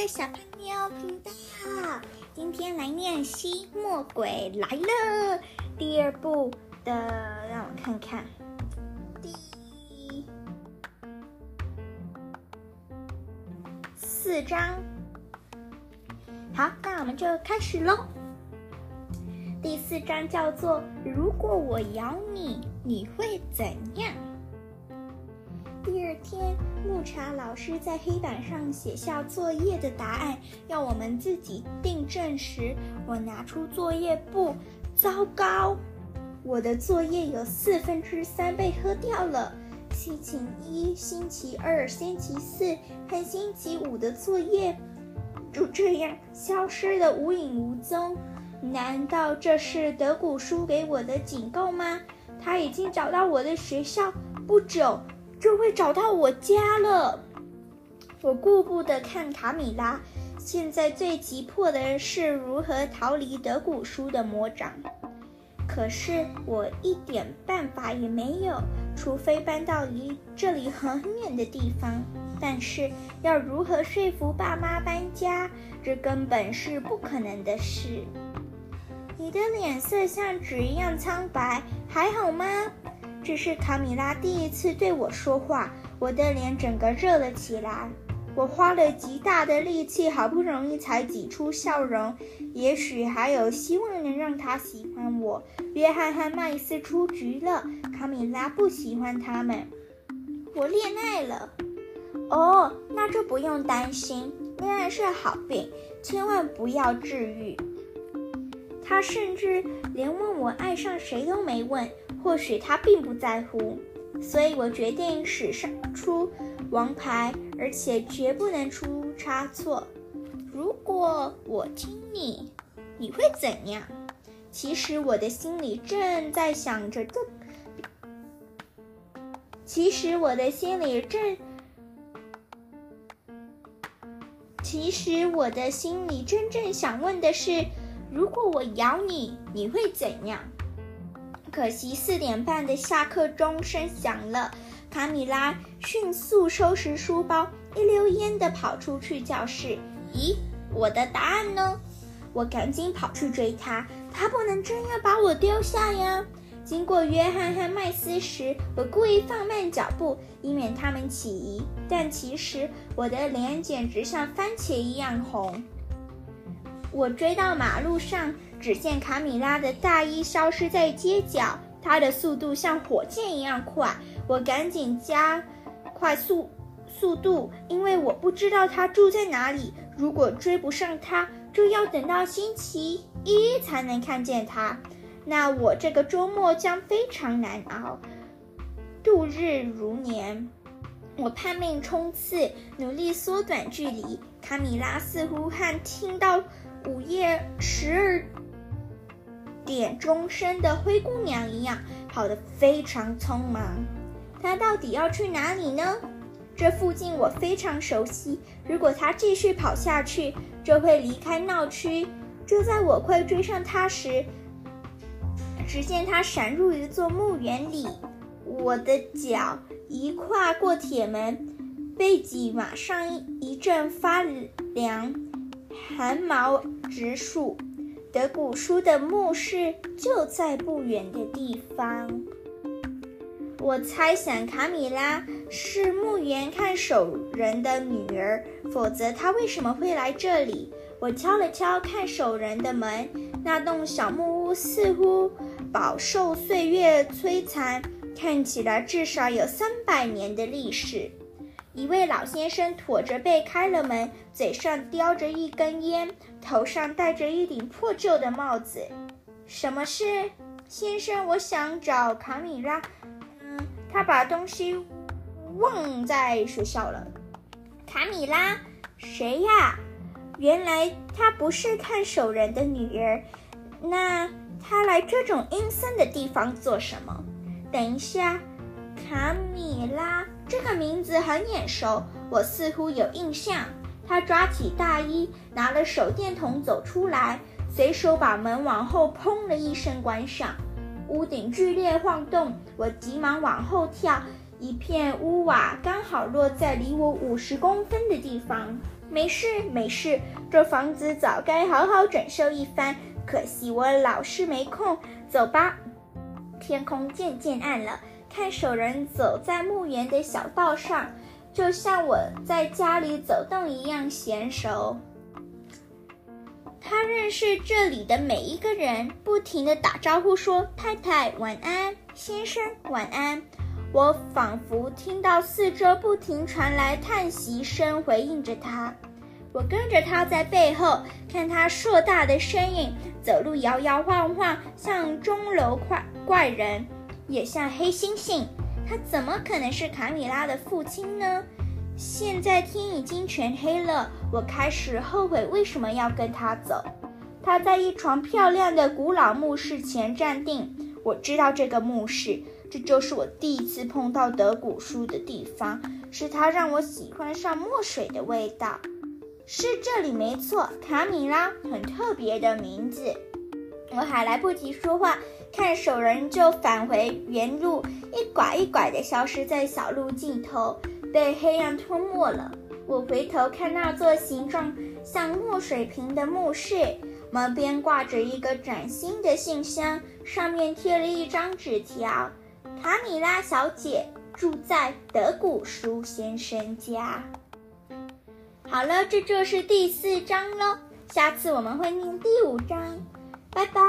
的小胖妞频道，今天来念《吸墨鬼来了》第二部的，让我看看，第四章。好，那我们就开始喽。第四章叫做“如果我咬你，你会怎样？”第二天，木茶老师在黑板上写下作业的答案，要我们自己订正时，我拿出作业簿，糟糕，我的作业有四分之三被喝掉了。星期一、星期二、星期四和星期五的作业就这样消失的无影无踪。难道这是德古叔给我的警告吗？他已经找到我的学校，不久。就会找到我家了。我顾不得看卡米拉，现在最急迫的是如何逃离德古叔的魔掌。可是我一点办法也没有，除非搬到离这里很远的地方。但是要如何说服爸妈搬家，这根本是不可能的事。你的脸色像纸一样苍白，还好吗？这是卡米拉第一次对我说话，我的脸整个热了起来。我花了极大的力气，好不容易才挤出笑容。也许还有希望能让他喜欢我。约翰和麦斯出局了，卡米拉不喜欢他们。我恋爱了。哦，那就不用担心，恋爱是好病，千万不要治愈。他甚至连问我爱上谁都没问。或许他并不在乎，所以我决定使上出王牌，而且绝不能出差错。如果我听你，你会怎样？其实我的心里正在想着这。其实我的心里正，其实我的心里真正想问的是：如果我咬你，你会怎样？可惜四点半的下课钟声响了，卡米拉迅速收拾书包，一溜烟地跑出去教室。咦，我的答案呢？我赶紧跑去追他，他不能真要把我丢下呀！经过约翰和麦斯时，我故意放慢脚步，以免他们起疑。但其实我的脸简直像番茄一样红。我追到马路上。只见卡米拉的大衣消失在街角，她的速度像火箭一样快。我赶紧加快速速度，因为我不知道她住在哪里。如果追不上她，就要等到星期一才能看见她。那我这个周末将非常难熬，度日如年。我拼命冲刺，努力缩短距离。卡米拉似乎和听到午夜十二。点钟声的灰姑娘一样，跑得非常匆忙。她到底要去哪里呢？这附近我非常熟悉。如果她继续跑下去，就会离开闹区。就在我快追上她时，只见她闪入一座墓园里。我的脚一跨过铁门，背脊马上一阵发凉，汗毛直竖。德古书的墓室就在不远的地方。我猜想卡米拉是墓园看守人的女儿，否则她为什么会来这里？我敲了敲看守人的门，那栋小木屋似乎饱受岁月摧残，看起来至少有三百年的历史。一位老先生驼着背开了门，嘴上叼着一根烟，头上戴着一顶破旧的帽子。什么事，先生？我想找卡米拉。嗯，他把东西忘在学校了。卡米拉？谁呀？原来她不是看守人的女儿。那她来这种阴森的地方做什么？等一下。卡米拉这个名字很眼熟，我似乎有印象。他抓起大衣，拿了手电筒走出来，随手把门往后砰的一声关上。屋顶剧烈晃动，我急忙往后跳，一片屋瓦刚好落在离我五十公分的地方。没事，没事，这房子早该好好整修一番，可惜我老是没空。走吧。天空渐渐暗了，看守人走在墓园的小道上，就像我在家里走动一样娴熟。他认识这里的每一个人，不停地打招呼说：“太太晚安，先生晚安。”我仿佛听到四周不停传来叹息声，回应着他。我跟着他在背后，看他硕大的身影，走路摇摇晃晃，像钟楼怪怪人，也像黑猩猩。他怎么可能是卡米拉的父亲呢？现在天已经全黑了，我开始后悔为什么要跟他走。他在一幢漂亮的古老墓室前站定。我知道这个墓室。这就是我第一次碰到德古书的地方，是它让我喜欢上墨水的味道。是这里没错，卡米拉，很特别的名字。我还来不及说话，看守人就返回原路，一拐一拐地消失在小路尽头，被黑暗吞没了。我回头看那座形状像墨水瓶的墓室，门边挂着一个崭新的信箱，上面贴了一张纸条。卡米拉小姐住在德古书先生家。好了，这就是第四章喽。下次我们会念第五章。拜拜。